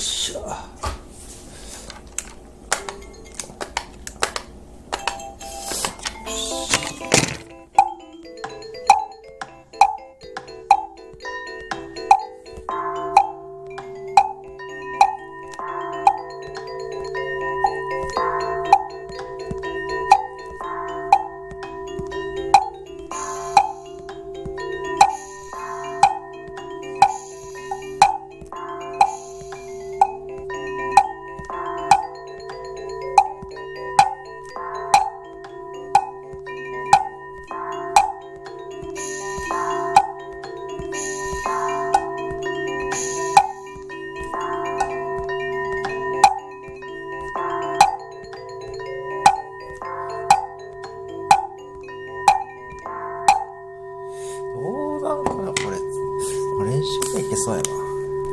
是啊。全社会いけそやな。